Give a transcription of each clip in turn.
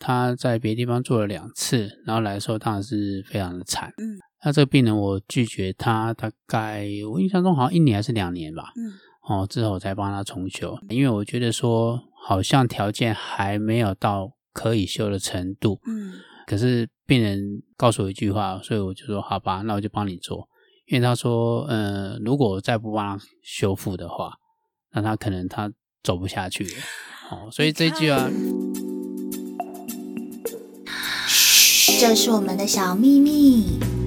他在别的地方做了两次，然后来的时候当然是非常的惨。嗯，那这个病人我拒绝他大概我印象中好像一年还是两年吧。嗯，哦，之后我才帮他重修，因为我觉得说好像条件还没有到可以修的程度。嗯，可是病人告诉我一句话，所以我就说好吧，那我就帮你做。因为他说，呃，如果我再不帮他修复的话，那他可能他走不下去了。哦，所以这句话，这是我们的小秘密。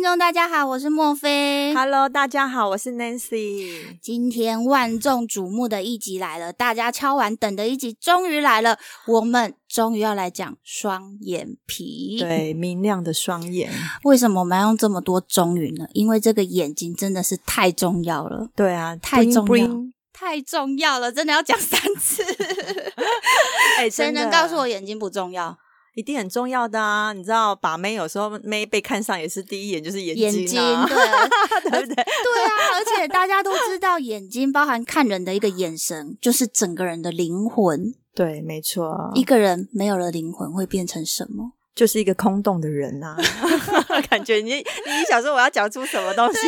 听众，大家好，我是莫菲。Hello，大家好，我是 Nancy。今天万众瞩目的一集来了，大家敲完等的一集终于来了，我们终于要来讲双眼皮。对，明亮的双眼。为什么我们要用这么多终于呢？因为这个眼睛真的是太重要了。对啊，太重要 bling 太重要了，真的要讲三次。哎，谁能告诉我眼睛不重要？一定很重要的啊！你知道把妹有时候妹被看上也是第一眼就是眼睛，啊，眼睛对，对不对？对啊，而且大家都知道，眼睛包含看人的一个眼神，就是整个人的灵魂。对，没错。一个人没有了灵魂会变成什么？就是一个空洞的人啊！感觉你你想说我要讲出什么东西？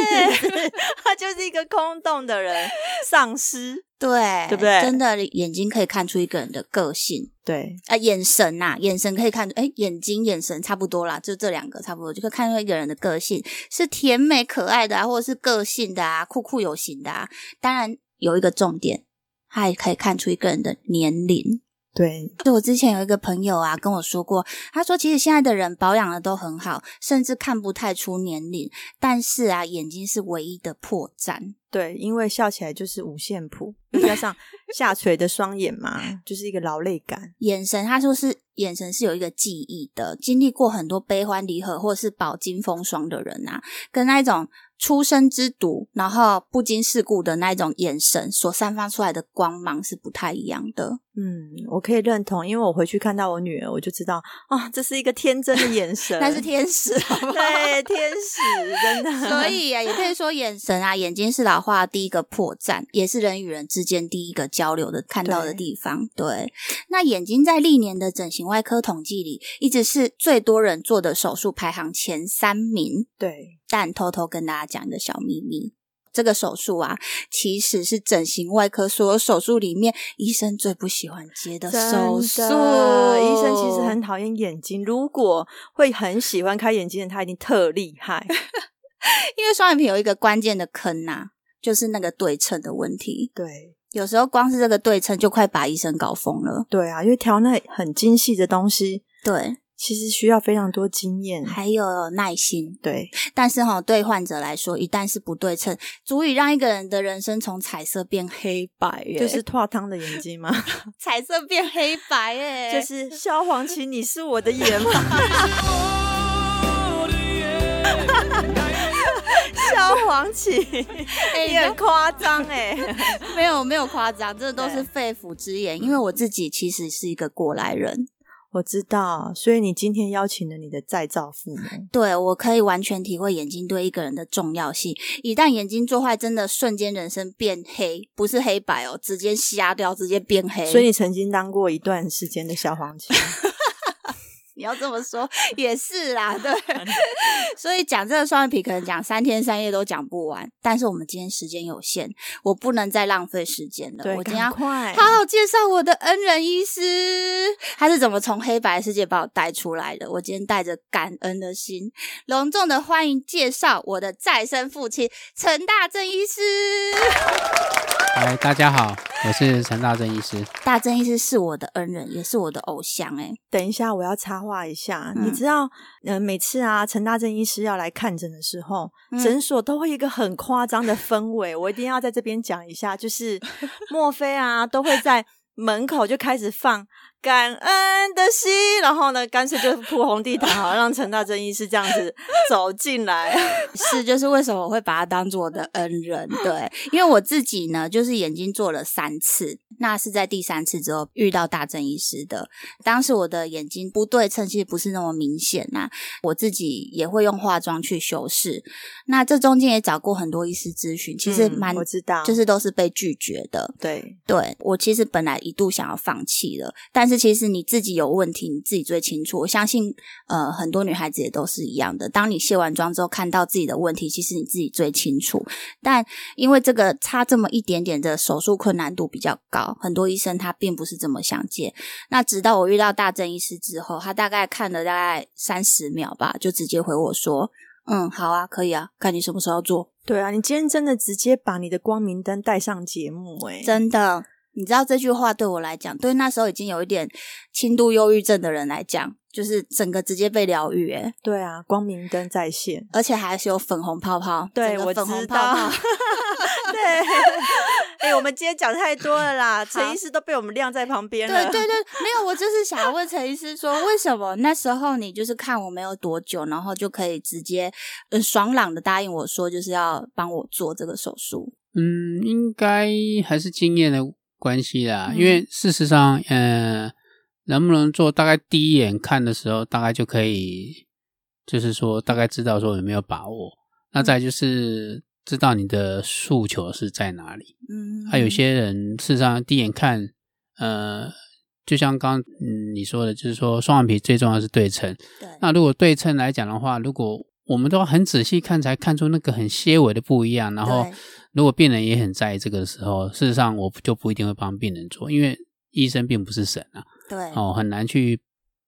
他就是一个空洞的人，丧尸。对，对不对？真的，眼睛可以看出一个人的个性。对，啊、呃，眼神呐、啊，眼神可以看出，哎，眼睛、眼神差不多啦，就这两个差不多，就可以看出一个人的个性是甜美可爱的啊，或者是个性的啊，酷酷有型的啊。当然有一个重点，他也可以看出一个人的年龄。对，就我之前有一个朋友啊跟我说过，他说其实现在的人保养的都很好，甚至看不太出年龄，但是啊，眼睛是唯一的破绽。对，因为笑起来就是五线谱，再加上下垂的双眼嘛，就是一个劳累感。眼神，他说是眼神是有一个记忆的，经历过很多悲欢离合或是饱经风霜的人啊，跟那种出生之毒，然后不经世故的那一种眼神所散发出来的光芒是不太一样的。嗯，我可以认同，因为我回去看到我女儿，我就知道啊、哦，这是一个天真的眼 神，那是天使好好，对，天使真的。所以啊，也可以说眼神啊，眼睛是老化第一个破绽，也是人与人之间第一个交流的看到的地方。对，对，那眼睛在历年的整形外科统计里，一直是最多人做的手术排行前三名。对，但偷偷跟大家讲一个小秘密。这个手术啊，其实是整形外科所有手术里面医生最不喜欢接的手术。医生其实很讨厌眼睛，如果会很喜欢开眼睛的，他一定特厉害。因为双眼皮有一个关键的坑呐、啊，就是那个对称的问题。对，有时候光是这个对称就快把医生搞疯了。对啊，因为调那很精细的东西，对。其实需要非常多经验，还有耐心。对，但是哈，对患者来说，一旦是不对称，足以让一个人的人生从彩色变黑白耶。就是脱汤的眼睛吗？彩色变黑白耶，就是萧煌奇，你是我的眼吗？萧煌奇，你很夸张哎，没有没有夸张，这都是肺腑之言。因为我自己其实是一个过来人。我知道，所以你今天邀请了你的再造父母，对，我可以完全体会眼睛对一个人的重要性。一旦眼睛做坏，真的瞬间人生变黑，不是黑白哦，直接瞎掉，直接变黑。所以你曾经当过一段时间的萧煌奇。你要这么说也是啦，对。所以讲这个双眼皮可能讲三天三夜都讲不完，但是我们今天时间有限，我不能再浪费时间了。对，我今天要快好好介绍我的恩人医师，他是怎么从黑白世界把我带出来的。我今天带着感恩的心，隆重的欢迎介绍我的再生父亲陈大正医师。嗨，大家好，我是陈大正医师。大正医师是我的恩人，也是我的偶像。哎，等一下，我要插话一下，嗯、你知道，呃，每次啊，陈大正医师要来看诊的时候，诊、嗯、所都会一个很夸张的氛围，我一定要在这边讲一下，就是 莫非啊，都会在门口就开始放感恩的心，然后呢，干脆就铺红地毯，好让陈大正医师这样子走进来。是，就是为什么我会把他当做我的恩人？对，因为我自己呢，就是眼睛做了三次，那是在第三次之后遇到大正医师的。当时我的眼睛不对称，其实不是那么明显呐。我自己也会用化妆去修饰。那这中间也找过很多医师咨询，其实蛮、嗯、我知道，就是都是被拒绝的。对，对我其实本来一度想要放弃了，但是。其实你自己有问题，你自己最清楚。我相信，呃，很多女孩子也都是一样的。当你卸完妆之后，看到自己的问题，其实你自己最清楚。但因为这个差这么一点点的手术困难度比较高，很多医生他并不是这么想接。那直到我遇到大正医师之后，他大概看了大概三十秒吧，就直接回我说：“嗯，好啊，可以啊，看你什么时候做。”对啊，你今天真的直接把你的光明灯带上节目，欸，诶真的。你知道这句话对我来讲，对那时候已经有一点轻度忧郁症的人来讲，就是整个直接被疗愈。哎，对啊，光明灯在线，而且还是有粉红泡泡。对，粉红泡泡我知道。对，哎、欸，我们今天讲太多了啦，陈医师都被我们晾在旁边了。对对对，没有，我就是想要问陈医师说，为什么那时候你就是看我没有多久，然后就可以直接嗯爽朗的答应我说，就是要帮我做这个手术？嗯，应该还是经验的。关系啦，因为事实上，嗯、呃，能不能做，大概第一眼看的时候，大概就可以，就是说，大概知道说有没有把握。那再就是知道你的诉求是在哪里。嗯，还有些人事实上第一眼看，呃，就像刚嗯你说的，就是说双眼皮最重要是对称。对。那如果对称来讲的话，如果我们都要很仔细看，才看出那个很些微的不一样，然后。如果病人也很在意这个的时候，事实上我就不一定会帮病人做，因为医生并不是神啊，对，哦，很难去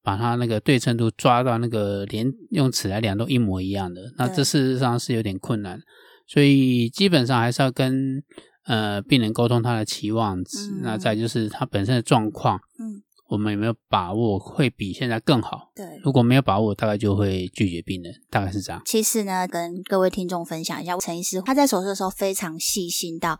把他那个对称度抓到那个连用尺来量都一模一样的，那这事实上是有点困难，所以基本上还是要跟呃病人沟通他的期望值，嗯，那再就是他本身的状况，嗯。我们有没有把握会比现在更好？对，如果没有把握，大概就会拒绝病人，大概是这样。其实呢，跟各位听众分享一下，陈医师他在手术的时候非常细心到，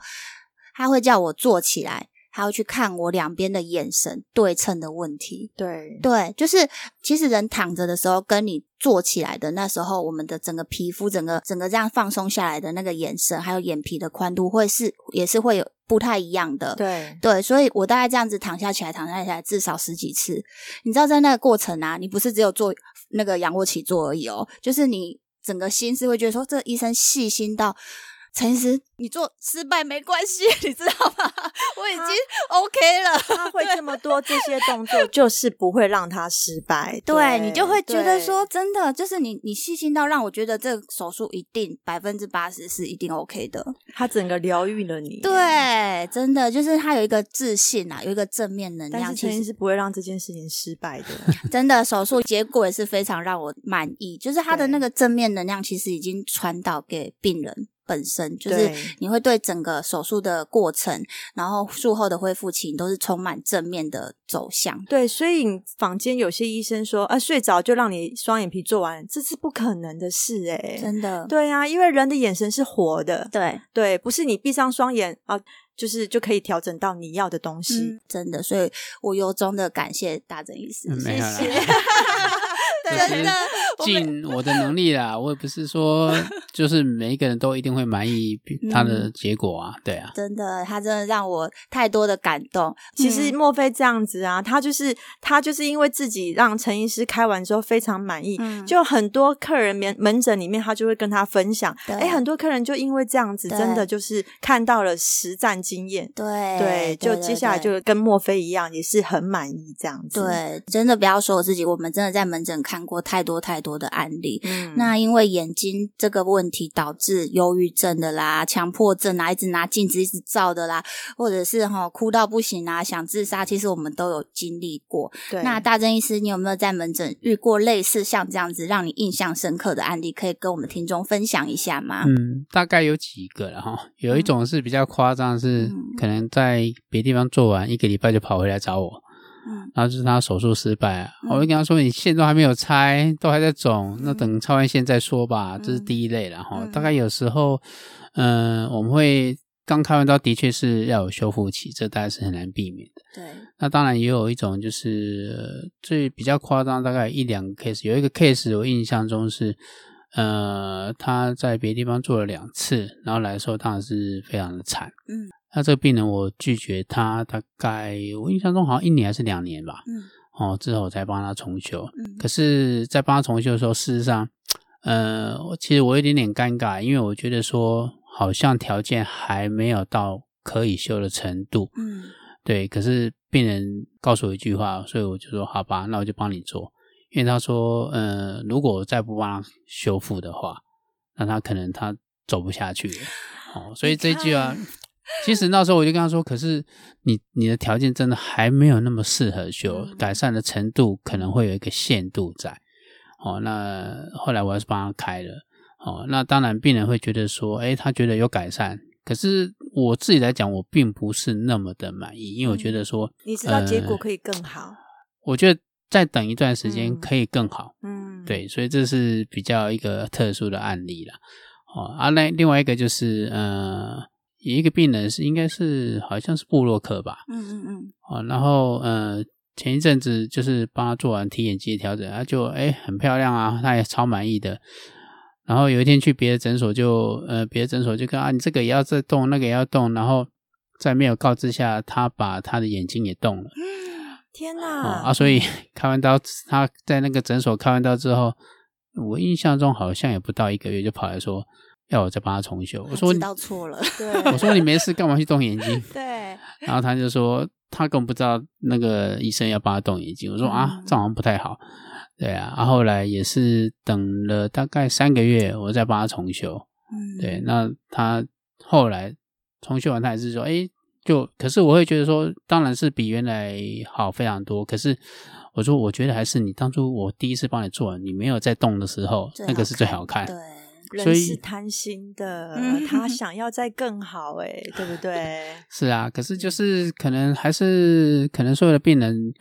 他会叫我坐起来。他会去看我两边的眼神对称的问题。对对，就是其实人躺着的时候，跟你坐起来的那时候，我们的整个皮肤，整个整个这样放松下来的那个眼神，还有眼皮的宽度，会是也是会有不太一样的。对对，所以我大概这样子躺下起来，躺下起来至少十几次。你知道，在那个过程啊，你不是只有做那个仰卧起坐而已哦，就是你整个心是会觉得说，这医生细心到。陈医师，你做失败没关系，你知道吗？我已经 OK 了。他会这么多这些动作，就是不会让他失败。对，对你就会觉得说，真的，就是你你细心到让我觉得这个手术一定百分之八十是一定 OK 的。他整个疗愈了你。对，真的就是他有一个自信啊，有一个正面能量。但是陈医师不会让这件事情失败的。真的，手术结果也是非常让我满意，就是他的那个正面能量其实已经传导给病人。本身就是你会对整个手术的过程，然后术后的恢复期都是充满正面的走向。对，所以坊间有些医生说啊，睡着就让你双眼皮做完，这是不可能的事诶。真的。对啊，因为人的眼神是活的，对对，不是你闭上双眼啊，就是就可以调整到你要的东西。嗯，真的，所以我由衷的感谢大正医师，嗯，谢谢。真的 尽我的能力啦，我也不是说 就是每一个人都一定会满意他的结果啊，对啊，真的，他真的让我太多的感动。其实莫非这样子啊？他就是他就是因为自己让陈医师开完之后非常满意，嗯，就很多客人门门诊里面他就会跟他分享，哎，很多客人就因为这样子，真的就是看到了实战经验，对对，就接下来就跟莫非一样，也是很满意这样子。对，真的不要说我自己，我们真的在门诊看。看过太多太多的案例，嗯，那因为眼睛这个问题导致忧郁症的啦、强迫症啊，一直拿镜子一直照的啦，或者是哈哭到不行啊，想自杀，其实我们都有经历过。对，那大正医师，你有没有在门诊遇过类似像这样子让你印象深刻的案例，可以跟我们听众分享一下吗？嗯，大概有几个了哈，有一种是比较夸张，是可能在别地方做完一个礼拜就跑回来找我。嗯，然后就是他手术失败，嗯，我就跟他说：“你线都还没有拆，都还在肿，那等拆完线再说吧。嗯”这是第一类然后，嗯。大概有时候，嗯、呃，我们会刚开完刀的确是要有修复期，这大概是很难避免的。对，那当然也有一种就是最比较夸张，大概一两个 case，有一个 case 我印象中是，呃，他在别的地方做了两次，然后来的时候当然是非常的惨。嗯，那这个病人我拒绝他大概我印象中好像一年还是两年吧。嗯，哦，之后我才帮他重修。嗯，可是，在帮他重修的时候，事实上，呃，其实我有点点尴尬，因为我觉得说好像条件还没有到。可以修的程度，嗯，对。可是病人告诉我一句话，所以我就说好吧，那我就帮你做。因为他说，呃，如果我再不帮他修复的话，那他可能他走不下去了。哦，所以这句话，其实那时候我就跟他说，可是你你的条件真的还没有那么适合修，改善的程度可能会有一个限度在。哦，那后来我还是帮他开了。哦，那当然病人会觉得说，诶，他觉得有改善。可是我自己来讲，我并不是那么的满意，因为我觉得说，嗯、你知道结果可以更好、呃。我觉得再等一段时间可以更好。嗯，对，所以这是比较一个特殊的案例了。哦，啊，那另外一个就是，呃，有一个病人是应该是好像是布洛克吧。嗯嗯嗯。啊，然后呃，前一阵子就是帮他做完提眼肌的调整，他就哎很漂亮啊，他也超满意的。然后有一天去别的诊所就，就呃别的诊所就跟啊，你这个也要再动，那个也要动，然后在没有告知下，他把他的眼睛也动了。天哪！哦、啊，所以开完刀，他在那个诊所开完刀之后，我印象中好像也不到一个月，就跑来说要我再帮他重修。我说你道错了，对，我说你没事干嘛去动眼睛？对。然后他就说他根本不知道那个医生要帮他动眼睛。我说啊，这好像不太好。对啊，然后，后来也是等了大概三个月，我再帮他重修。嗯，对，那他后来重修完，他还是说，哎，就可是我会觉得说，当然是比原来好非常多。可是我说，我觉得还是你当初我第一次帮你做，你没有在动的时候，那个是最好看。对。人是贪心的，他 想要再更好，哎，对不对？是啊，可是就是可能还是可能所有的病人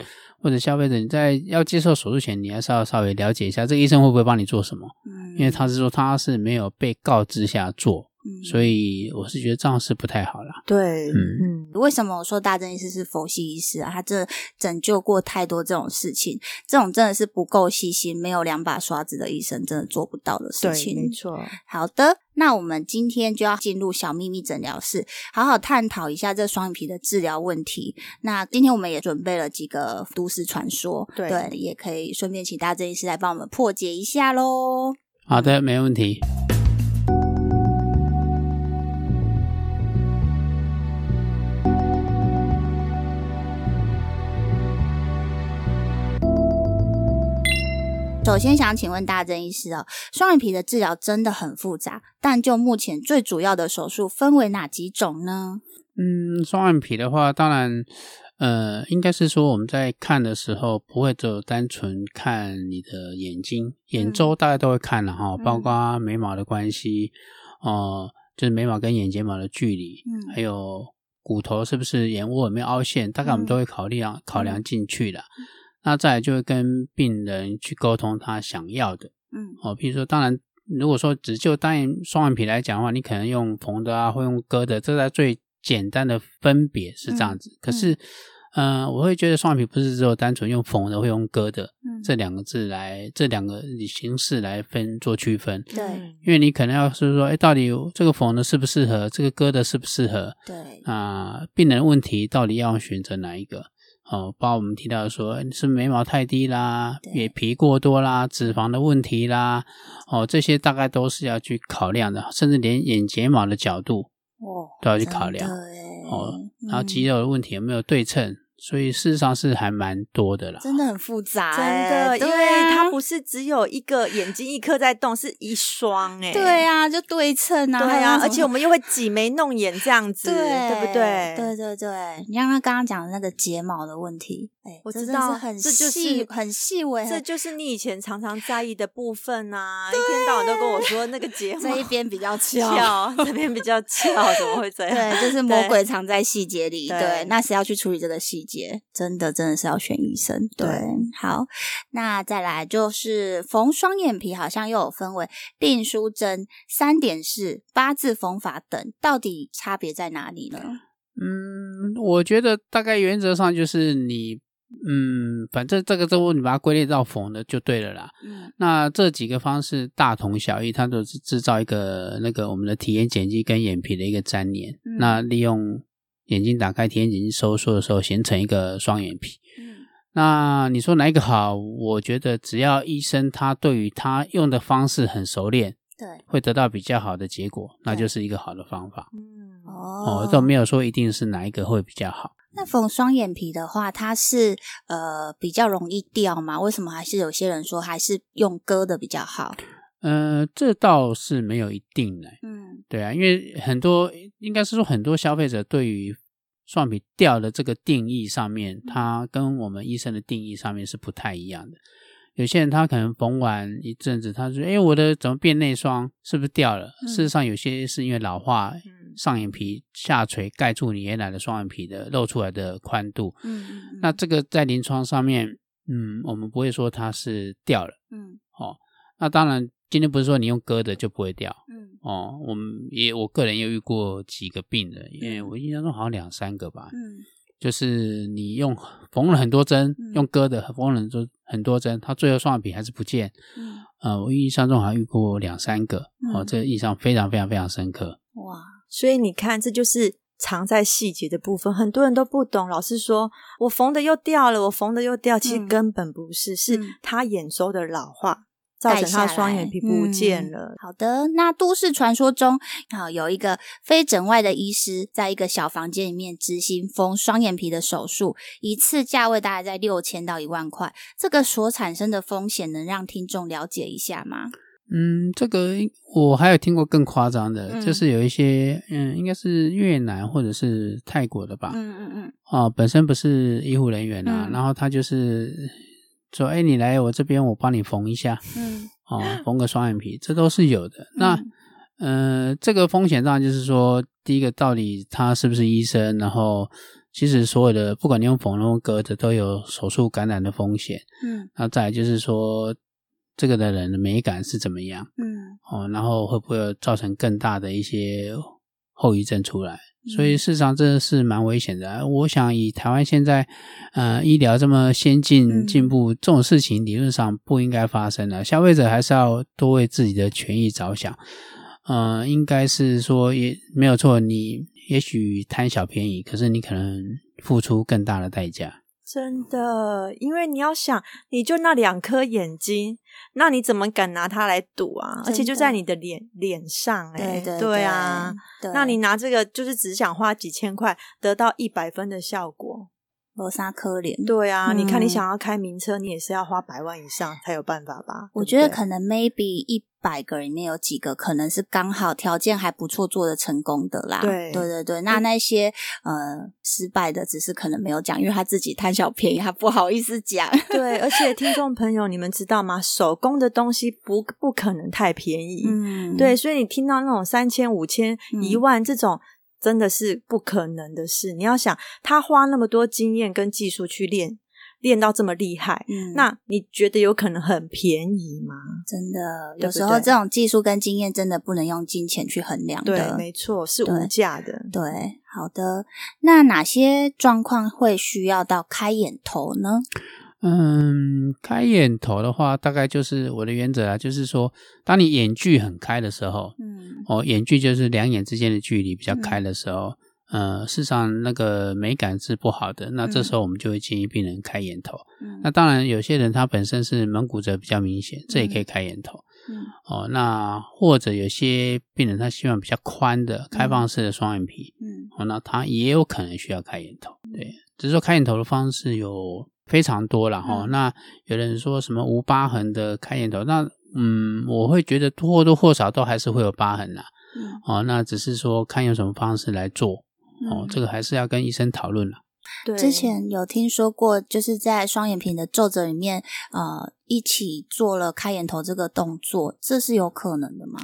或者消费者，你在要接受手术前，你还是要稍微了解一下这个医生会不会帮你做什么，嗯，因为他是说他是没有被告知下做。嗯、所以我是觉得这样是不太好了。对，嗯嗯，为什么我说大正医师是佛系医师啊？他这拯救过太多这种事情，这种真的是不够细心、没有两把刷子的医生真的做不到的事情。对，没错。好的，那我们今天就要进入小秘密诊疗室，好好探讨一下这双眼皮的治疗问题。那今天我们也准备了几个都市传说，对，对，也可以顺便请大正医师来帮我们破解一下喽。好的，没问题。首先想请问大正医师哦，双眼皮的治疗真的很复杂，但就目前最主要的手术分为哪几种呢？嗯，双眼皮的话，当然，呃，应该是说我们在看的时候，不会只有单纯看你的眼睛，眼周大家都会看了哈，包括眉毛的关系，哦、就是眉毛跟眼睫毛的距离，嗯，还有骨头是不是眼窝有没有凹陷，大概我们都会考虑啊，考量进去的。那再来就会跟病人去沟通他想要的，嗯，哦，比如说，当然，如果说只就单眼双眼皮来讲的话，你可能用缝的啊，或用割的，这在最简单的分别是这样子。嗯、可是，嗯、呃，我会觉得双眼皮不是只有单纯用缝的或用割的，嗯，这两个字来，这两个形式来分做区分。对，因为你可能要是说，哎，到底这个缝的适不适合，这个割的适不适合？对，啊、呃，病人的问题到底要选择哪一个？哦，包括我们提到说，是眉毛太低啦，眼皮过多啦，脂肪的问题啦，哦，这些大概都是要去考量的，甚至连眼睫毛的角度哦都要去考量哦，然后肌肉的问题有没有对称。嗯所以事实上是还蛮多的啦，真的很复杂，真的，因为它不是只有一个眼睛一颗在动，是一双哎，对啊，就对称啊，对啊，而且我们又会挤眉弄眼这样子，对，对不对？对对对，你像他刚刚讲的那个睫毛的问题，哎，我知道，很细，这就是很细微，这就是你以前常常在意的部分啊，一天到晚都跟我说那个睫 毛这一边比较翘，这边比较翘，怎么会这 样？对，就是魔鬼藏在细节里，对，那谁要去处理这个细节？节，真的真的是要选医生。对，对好，那再来就是缝双眼皮，好像又有分为订书针、三点式、八字缝法等，到底差别在哪里呢？嗯，我觉得大概原则上就是你。嗯，反正这个之后你把它归类到缝的就对了啦。嗯，那这几个方式大同小异，它都是制造一个那个我们的体验剪辑跟眼皮的一个粘连。嗯，那利用眼睛打开，体眼睛收缩的时候形成一个双眼皮。嗯，那你说哪一个好？我觉得只要医生他对于他用的方式很熟练，对，会得到比较好的结果，那就是一个好的方法。嗯，哦，都没有说一定是哪一个会比较好。那缝双眼皮的话，它是呃比较容易掉吗？为什么还是有些人说还是用割的比较好？呃，这倒是没有一定的。嗯，对啊，因为很多应该是说很多消费者对于双眼皮掉的这个定义上面，它跟我们医生的定义上面是不太一样的。有些人他可能缝完一阵子，他说：“哎，我的怎么变内双？是不是掉了？”嗯、事实上，有些是因为老化，上眼皮下垂盖住你原来的双眼皮的露出来的宽度。嗯，嗯，那这个在临床上面，嗯，我们不会说它是掉了。嗯，哦，那当然，今天不是说你用割的就不会掉。嗯，哦，我们也我个人也遇过几个病人，因为我印象中好像两三个吧。嗯。就是你用缝了很多针，嗯、用割的缝了很多很多针，它最后双眼皮还是不见。嗯，呃，我印象中好像遇过两三个，嗯、哦，这个印象非常非常非常深刻。哇，所以你看，这就是藏在细节的部分，很多人都不懂。老师说我缝的又掉了，我缝的又掉，其实根本不是，嗯、是他眼周的老化。造成他双眼皮不见了。嗯。好的，那都市传说中，好有一个非整外的医师，在一个小房间里面执行缝双眼皮的手术，一次价位大概在六千到一万块。这个所产生的风险，能让听众了解一下吗？嗯，这个我还有听过更夸张的，嗯、就是有一些，嗯，应该是越南或者是泰国的吧。嗯嗯嗯。哦，本身不是医护人员啊，嗯、然后他就是。说，哎，你来我这边，我帮你缝一下，嗯，哦，缝个双眼皮，这都是有的。嗯、那，呃，这个风险当然就是说，第一个到底他是不是医生，然后其实所有的，不管你用缝用割的，都有手术感染的风险，嗯，那再来就是说，这个的人的美感是怎么样，嗯，哦，然后会不会造成更大的一些后遗症出来？所以事实上真的是蛮危险的。我想以台湾现在，呃，医疗这么先进进步，这种事情理论上不应该发生的。消费者还是要多为自己的权益着想。呃，应该是说也没有错，你也许贪小便宜，可是你可能付出更大的代价。真的，因为你要想，你就那两颗眼睛，那你怎么敢拿它来赌啊？而且就在你的脸脸上，欸，哎，对啊，对那你拿这个就是只想花几千块得到一百分的效果。罗莎科脸，对啊，嗯、你看你想要开名车，你也是要花百万以上才有办法吧？我觉得可能 maybe 一百个里面有几个可能是刚好条件还不错做的成功的啦。对对对对，那那些、嗯、呃失败的，只是可能没有讲，因为他自己贪小便宜，他不好意思讲。对，而且听众朋友，你们知道吗？手工的东西不不可能太便宜。嗯，对，所以你听到那种三千、五千、一万这种。真的是不可能的事。你要想，他花那么多经验跟技术去练，练到这么厉害，嗯，那你觉得有可能很便宜吗？真的，有时候这种技术跟经验真的不能用金钱去衡量的。对，没错，是无价的。对，对，好的。那哪些状况会需要到开眼头呢？嗯，开眼头的话，大概就是我的原则啊，就是说，当你眼距很开的时候，嗯，哦，眼距就是两眼之间的距离比较开的时候，嗯、呃，事实上那个美感是不好的。那这时候我们就会建议病人开眼头。嗯，那当然有些人他本身是门骨折比较明显，这也可以开眼头。嗯，哦，那或者有些病人他希望比较宽的开放式的双眼皮，嗯，哦，那他也有可能需要开眼头。对，只是说开眼头的方式有。非常多了哈，嗯、那有人说什么无疤痕的开眼头，那嗯，我会觉得或多或少都还是会有疤痕啦。嗯，哦，那只是说看用什么方式来做，嗯、哦，这个还是要跟医生讨论了。对，之前有听说过，就是在双眼皮的皱褶里面，呃，一起做了开眼头这个动作，这是有可能的吗？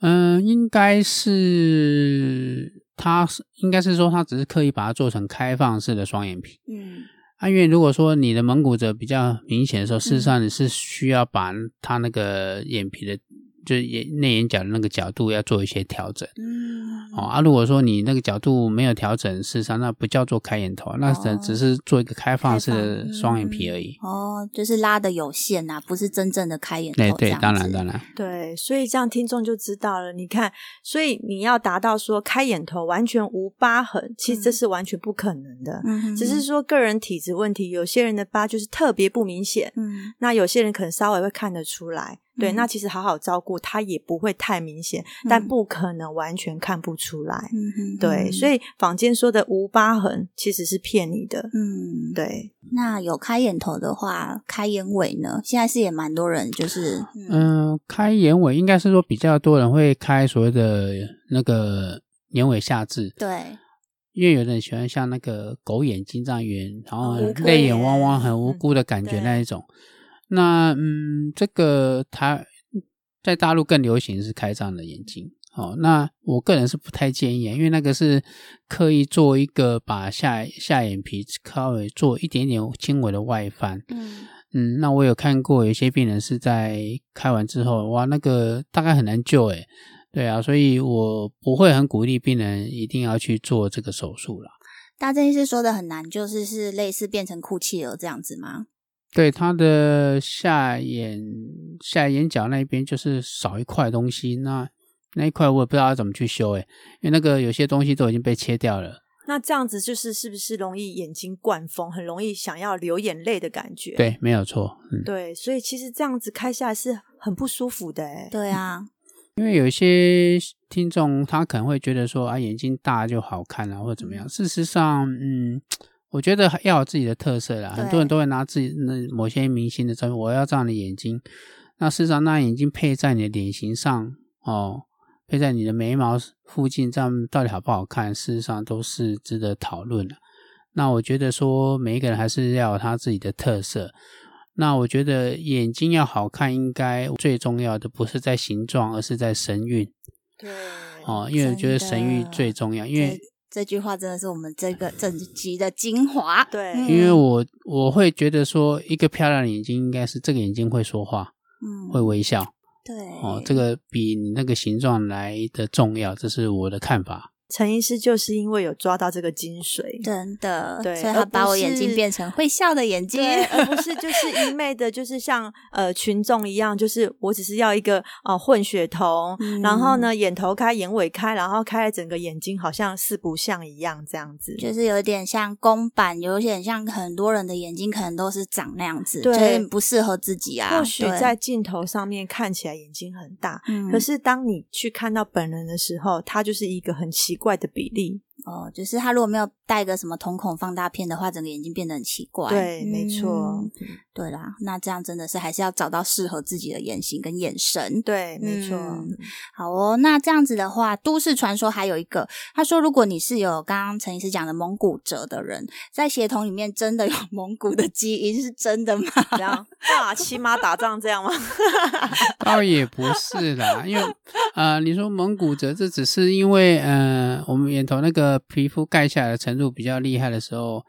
嗯，应该是，他是应该是说他只是刻意把它做成开放式的双眼皮。嗯。啊，因为如果说你的蒙古褶比较明显的时候，事实上你是需要把它那个眼皮的。就是眼内眼角的那个角度要做一些调整，嗯，哦啊，如果说你那个角度没有调整，事实上那不叫做开眼头，那只只是做一个开放式的双眼皮而已。哦，就是拉的有限呐，不是真正的开眼头。对对，当然当然。对，所以这样听众就知道了。你看，所以你要达到说开眼头完全无疤痕，其实这是完全不可能的。嗯，只是说个人体质问题，有些人的疤就是特别不明显，嗯，那有些人可能稍微会看得出来。对，那其实好好照顾它也不会太明显，嗯、但不可能完全看不出来。对，所以坊间说的无疤痕其实是骗你的。嗯，对。那有开眼头的话，开眼尾呢？现在是也蛮多人就是，嗯、呃，开眼尾应该是说比较多人会开所谓的那个眼尾下至。对，因为有的人喜欢像那个狗眼睛这样圆，然后泪眼汪汪，很无辜的感觉那一种。嗯那嗯，这个他在大陆更流行是开这样的眼睛哦。那我个人是不太建议，因为那个是刻意做一个把下下眼皮稍微做一点点轻微的外翻。嗯嗯，那我有看过有些病人是在开完之后，哇，那个大概很难救诶。对啊，所以我不会很鼓励病人一定要去做这个手术了。大正医师说的很难，就是是类似变成哭泣了这样子吗？对，他的下眼下眼角那边就是少一块东西，那那一块我也不知道要怎么去修诶，因为那个有些东西都已经被切掉了。那这样子就是是不是容易眼睛灌风，很容易想要流眼泪的感觉？对，没有错。嗯，对，所以其实这样子开下来是很不舒服的诶。对啊，因为有一些听众他可能会觉得说啊，眼睛大就好看啊，或者怎么样。事实上，嗯。我觉得要有自己的特色啦，很多人都会拿自己那某些明星的照片，我要这样的眼睛。那事实上，那眼睛配在你的脸型上哦，配在你的眉毛附近，这样到底好不好看？事实上都是值得讨论的。那我觉得说，每一个人还是要有他自己的特色。那我觉得眼睛要好看，应该最重要的不是在形状，而是在神韵。对，哦，因为我觉得神韵最重要，因为。这句话真的是我们这个整集的精华。对，因为我我会觉得说，一个漂亮的眼睛应该是这个眼睛会说话，嗯，会微笑。对，哦，这个比你那个形状来的重要，这是我的看法。陈医师就是因为有抓到这个精髓，真的，对，所以他把我眼睛变成会笑的眼睛，而不是就是一昧的，就是像呃群众一样，就是我只是要一个哦、呃、混血瞳，嗯、然后呢眼头开眼尾开，然后开了整个眼睛好像四不像一样这样子，就是有点像公版，有点像很多人的眼睛可能都是长那样子，对，就是不适合自己啊。或许在镜头上面看起来眼睛很大，嗯、可是当你去看到本人的时候，他就是一个很奇怪的比例。哦，就是他如果没有带个什么瞳孔放大片的话，整个眼睛变得很奇怪。对，没错。嗯、对啦，那这样真的是还是要找到适合自己的眼型跟眼神。对，没错。嗯、好哦，那这样子的话，都市传说还有一个，他说如果你是有刚刚陈医师讲的蒙古褶的人，在血统里面真的有 蒙古的基因，是真的吗？这样哇，骑马打仗这样吗？倒也不是啦，因为呃，你说蒙古褶，这只是因为呃，我们眼头那个。皮肤盖下来的程度比较厉害的时候，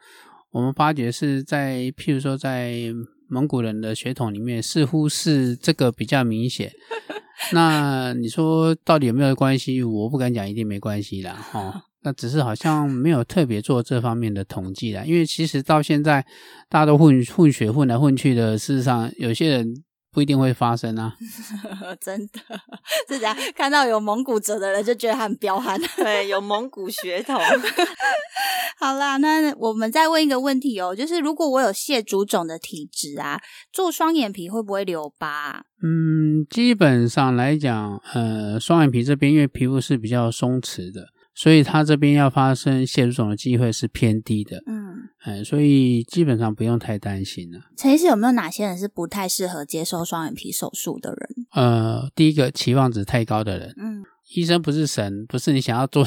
我们发觉是在，譬如说在蒙古人的血统里面，似乎是这个比较明显。那你说到底有没有关系？我不敢讲一定没关系啦，哈。那只是好像没有特别做这方面的统计啦，因为其实到现在大家都混混血混来混去的，事实上有些人。不一定会发生啊！真的是这样，看到有蒙古褶的人就觉得他很彪悍，对，有蒙古血统。好啦，那我们再问一个问题哦，就是如果我有蟹足肿的体质啊，做双眼皮会不会留疤？嗯，基本上来讲，呃，双眼皮这边因为皮肤是比较松弛的。所以它这边要发生蟹足肿的机会是偏低的，嗯，嗯，所以基本上不用太担心了。陈医师有没有哪些人是不太适合接受双眼皮手术的人？呃，第一个期望值太高的人，嗯，医生不是神，不是你想要做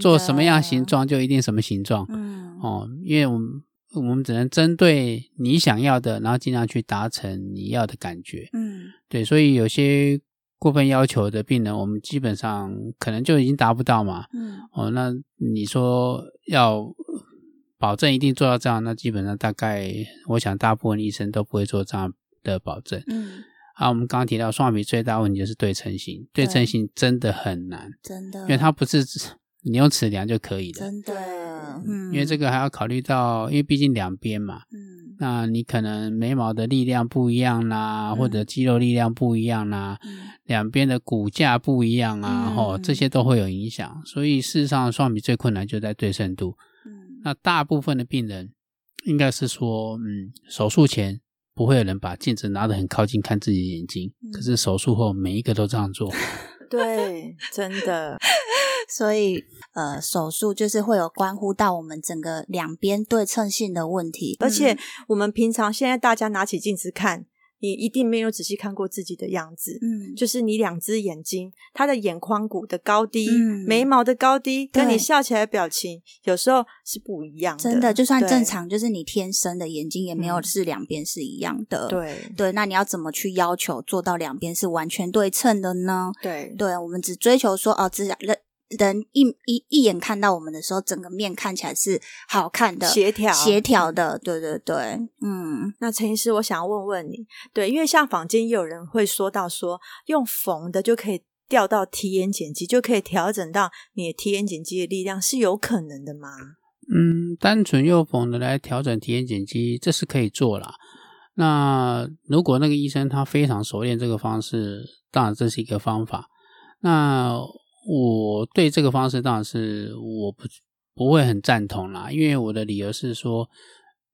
做什么样形状就一定什么形状，嗯，哦，因为我们我们只能针对你想要的，然后尽量去达成你要的感觉，嗯，对，所以有些。过分要求的病人，我们基本上可能就已经达不到嘛。嗯。哦，那你说要保证一定做到这样，那基本上大概我想大部分医生都不会做这样的保证。嗯，啊，我们刚刚提到双眼皮最大问题就是对称性，对称性真的很难，真的，因为它不是你用尺量就可以的，真的，嗯，因为这个还要考虑到，因为毕竟两边嘛，嗯，那你可能眉毛的力量不一样啦，嗯、或者肌肉力量不一样啦，嗯、两边的骨架不一样啊，吼、嗯，这些都会有影响。所以事实上，双眼皮最困难就在对称度。嗯，那大部分的病人应该是说，嗯，手术前不会有人把镜子拿得很靠近看自己的眼睛，嗯、可是手术后每一个都这样做。对，真的。所以，呃，手术就是会有关乎到我们整个两边对称性的问题。而且，我们平常现在大家拿起镜子看，你一定没有仔细看过自己的样子。嗯，就是你两只眼睛，它的眼眶骨的高低、嗯、眉毛的高低，跟你笑起来的表情，有时候是不一样的。真的，就算正常，就是你天生的眼睛也没有是两边是一样的。对对，那你要怎么去要求做到两边是完全对称的呢？对，对，我们只追求说哦，只人。一一一眼看到我们的时候，整个面看起来是好看的、协调、协调的。对对对，嗯。那陈医师，我想要问问你，对，因为像坊间也有人会说到说，用缝的就可以调到提眼睑肌，就可以调整到你的提眼睑肌的力量，是有可能的吗？嗯，单纯用缝的来调整提眼睑肌，这是可以做啦。那如果那个医生他非常熟练这个方式，当然这是一个方法。那我对这个方式当然是我不不会很赞同啦，因为我的理由是说，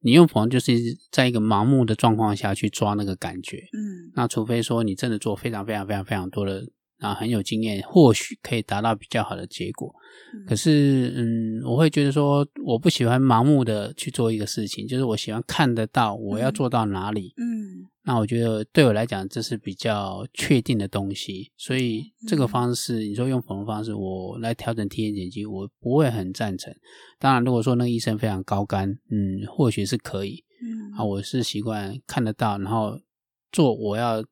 你用朋友就是在一个盲目的状况下去抓那个感觉，嗯，那除非说你真的做非常非常非常非常多的啊很有经验，或许可以达到比较好的结果。嗯，可是，嗯，我会觉得说，我不喜欢盲目的去做一个事情，就是我喜欢看得到我要做到哪里，嗯。嗯那我觉得对我来讲，这是比较确定的东西，所以这个方式，嗯、你说用缝的方式，我来调整提眼瞼肌，我不会很赞成。当然，如果说那个医生非常高干，嗯，或许是可以。嗯，啊，我是习惯看得到，然后做我要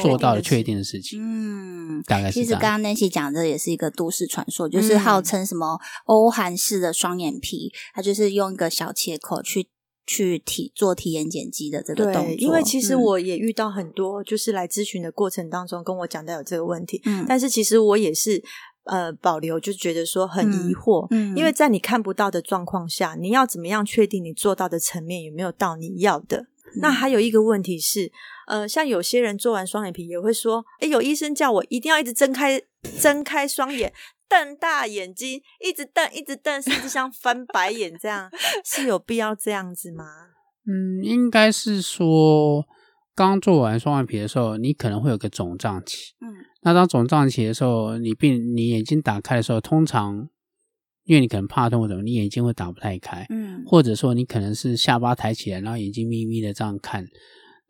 做到的确定的事情。嗯，大概是这样。其实刚刚 Nancy 讲的也是一个都市传说，就是号称什么欧韩式的双眼皮，它就是用一个小切口去。去体做体眼瞼肌的这个动作，因为其实我也遇到很多，就是来咨询的过程当中跟我讲到有这个问题，嗯，但是其实我也是呃保留，就觉得说很疑惑，嗯，因为在你看不到的状况下，你要怎么样确定你做到的层面有没有到你要的？嗯，那还有一个问题是，呃，像有些人做完双眼皮也会说，诶，有医生叫我一定要一直睁开睁开双眼。瞪大眼睛，一直瞪，一直瞪，甚至像翻白眼这样，是有必要这样子吗？嗯，应该是说，刚做完双眼皮的时候，你可能会有个肿胀期。嗯，那当肿胀期的时候，你并你眼睛打开的时候，通常因为你可能怕痛或者什么，你眼睛会打不太开。嗯，或者说你可能是下巴抬起来，然后眼睛眯眯的这样看。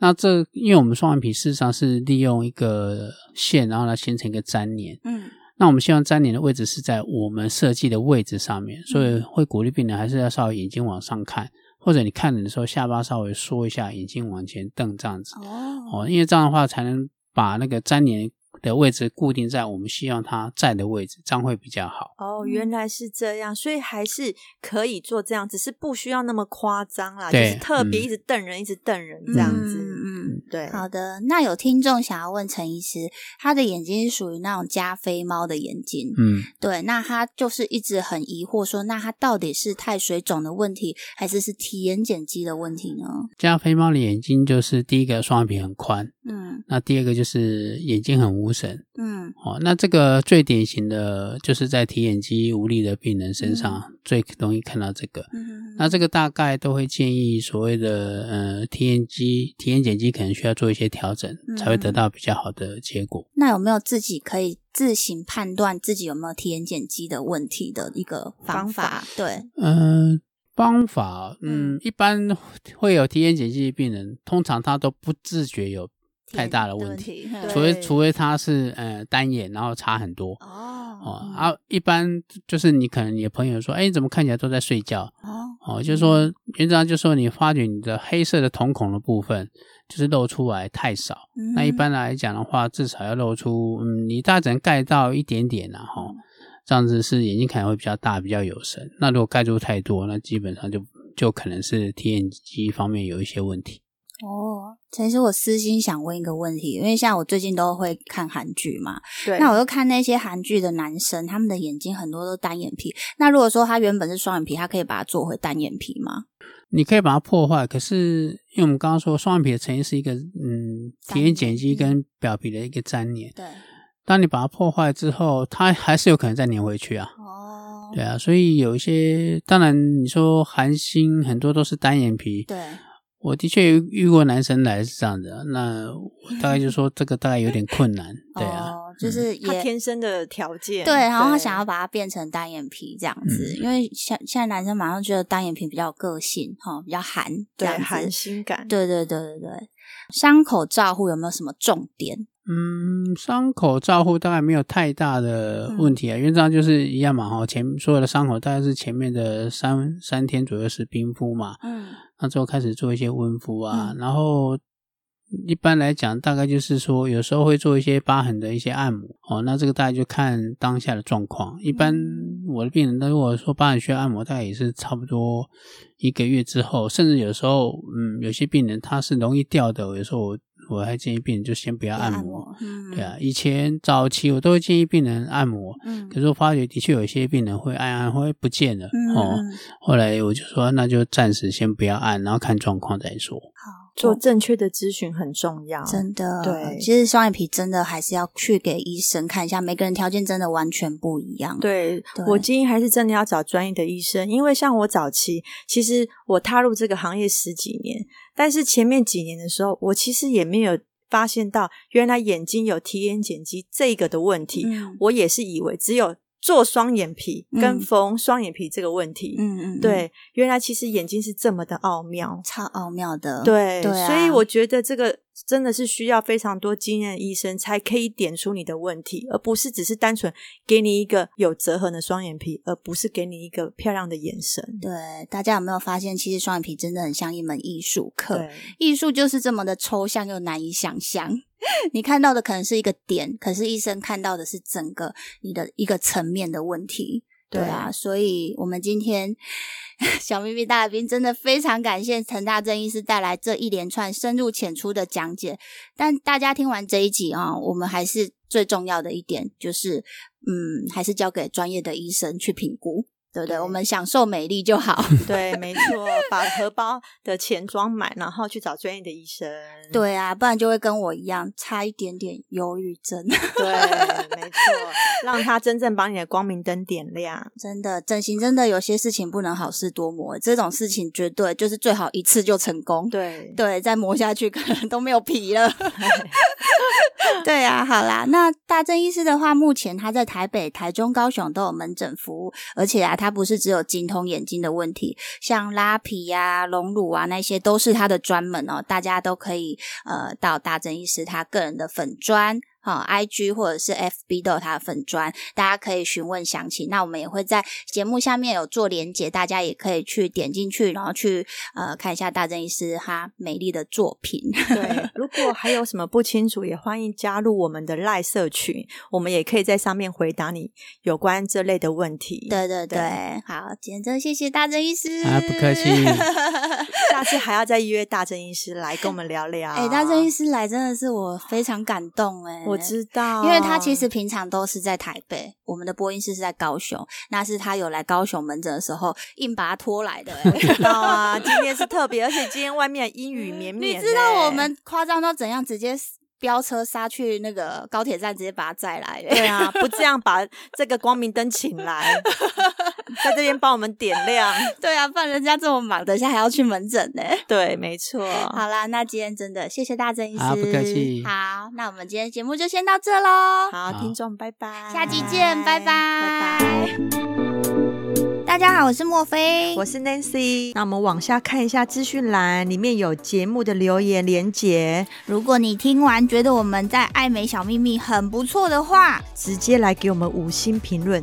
那这因为我们双眼皮事实上是利用一个线，然后来形成一个粘连。嗯。那我们希望粘连的位置是在我们设计的位置上面，所以会鼓励病人还是要稍微眼睛往上看，或者你看人的时候下巴稍微缩一下，眼睛往前瞪这样子。哦，哦，因为这样的话才能把那个粘连的位置固定在我们希望它在的位置，这样会比较好。哦，原来是这样，所以还是可以做这样，只是不需要那么夸张啦，就是特别一直瞪人，嗯、一直瞪人这样子。嗯，嗯对。好的，那有听众想要问陈医师，他的眼睛是属于那种加菲猫的眼睛，嗯，对，那他就是一直很疑惑说，那他到底是太水肿的问题，还是是提眼睑肌的问题呢？加菲猫的眼睛就是第一个双眼皮很宽，嗯，那第二个就是眼睛很无神，嗯，哦，那这个最典型的就是在提眼肌无力的病人身上最容易看到这个，嗯，那这个大概都会建议所谓的呃提眼肌、提眼睑肌可能需要做一些调整，嗯，才会得到比较好的结果。那有没有自己可以自行判断自己有没有提眼睑肌的问题的一个方法？方法对，嗯、呃，方法，嗯，嗯。一般会有提眼睑肌的病人，通常他都不自觉有太大的问题，除非除非他是呃单眼，然后差很多。哦哦啊，一般就是你可能你的朋友说，哎，你怎么看起来都在睡觉？哦哦，就是说原则上就是说你发觉你的黑色的瞳孔的部分就是露出来太少。嗯、那一般来讲的话，至少要露出，嗯，你大概只能盖到一点点然后这样子是眼睛可能会比较大，比较有神。那如果盖住太多，那基本上就就可能是提眼肌方面有一些问题。哦，其实我私心想问一个问题，因为像我最近都会看韩剧嘛，对，那我就看那些韩剧的男生，他们的眼睛很多都单眼皮。那如果说他原本是双眼皮，他可以把它做回单眼皮吗？你可以把它破坏，可是因为我们刚刚说双眼皮的成因是一个嗯，提眼瞼肌跟表皮的一个粘连。对，当你把它破坏之后，它还是有可能再粘回去啊。哦，对啊，所以有一些，当然你说韩星很多都是单眼皮。对。我的确遇过男生来是这样的，那我大概就说这个大概有点困难，对啊，哦、就是也他天生的条件，对，然后他想要把它变成单眼皮这样子，因为现现在男生马上觉得单眼皮比较有个性哈，比较韩，对，韩性感，对对对对对。伤口照护有没有什么重点？嗯，伤口照护大概没有太大的问题啊，因为这样就是一样嘛哈，前所有的伤口大概是前面的三三天左右是冰敷嘛，嗯，那之后开始做一些温敷啊，嗯、然后一般来讲大概就是说有时候会做一些疤痕的一些按摩哦，那这个大概就看当下的状况。一般我的病人，那如果说疤痕需要按摩，大概也是差不多一个月之后，甚至有时候嗯，有些病人他是容易掉的，有时候我。我还建议病人就先不要按摩，按摩嗯、对啊，以前早期我都会建议病人按摩，嗯、可是我发觉的确有一些病人会按按会不见了、嗯、哦。后来我就说那就暂时先不要按，然后看状况再说。好，做正确的咨询很重要，真的。对，其实双眼皮真的还是要去给医生看一下，每个人条件真的完全不一样。对，对我建议还是真的要找专业的医生，因为像我早期，其实我踏入这个行业十几年。但是前面几年的时候，我其实也没有发现到原来眼睛有提眼瞼肌这个的问题。嗯、我也是以为只有做双眼皮跟缝双眼皮这个问题。嗯嗯，对，原来其实眼睛是这么的奥妙，超奥妙的。对，对啊、所以我觉得这个。真的是需要非常多经验的医生才可以点出你的问题，而不是只是单纯给你一个有折痕的双眼皮，而不是给你一个漂亮的眼神。对，大家有没有发现，其实双眼皮真的很像一门艺术课，艺术就是这么的抽象又难以想象。你看到的可能是一个点，可是医生看到的是整个你的一个层面的问题。对啊，所以我们今天。小咪咪大来宾真的非常感谢陈大正医师带来这一连串深入浅出的讲解。但大家听完这一集啊，我们还是最重要的一点就是，嗯，还是交给专业的医生去评估。对不对？我们享受美丽就好。对，没错，把荷包的钱装满，然后去找专业的医生。对啊，不然就会跟我一样，差一点点忧郁症。对，没错，让他真正把你的光明灯点亮。真的，整形真的有些事情不能好事多磨，这种事情绝对就是最好一次就成功。对对，再磨下去可能都没有皮了。对啊，好啦，那大正医师的话，目前他在台北、台中、高雄都有门诊服务，而且啊，它不是只有精通眼睛的问题，像拉皮呀、啊、隆乳啊那些都是它的专门哦，大家都可以呃到大正医师他个人的粉砖专。好，IG 或者是 FB 都有他的粉砖，大家可以询问详情。那我们也会在节目下面有做连结，大家也可以去点进去，然后去呃看一下大正医师他美丽的作品。对，如果还有什么不清楚，也欢迎加入我们的赖社群，我们也可以在上面回答你有关这类的问题。对对对，对好，今天真谢谢大正医师，啊，不客气，下次还要再约大正医师来跟我们聊聊。哎，大正医师来真的是我非常感动哎。我知道，因为他其实平常都是在台北，我们的播音室是在高雄，那是他有来高雄门诊的时候硬把他拖来的。我知道啊，今天是特别，而且今天外面阴雨绵绵。你知道我们夸张到怎样？直接。飙车杀去那个高铁站，直接把他载来。对啊，不这样 把这个光明灯请来，在这边帮我们点亮。对啊，不然人家这么忙，等一下还要去门诊呢。对，没错。好啦，那今天真的谢谢大正医师。好，不客气。好，那我们今天节目就先到这喽。好，听众拜拜，下集见，拜拜，拜拜。大家好，我是莫菲，我是 Nancy。那我们往下看一下资讯栏，里面有节目的留言连结。如果你听完觉得我们在爱美小秘密很不错的话，直接来给我们五星评论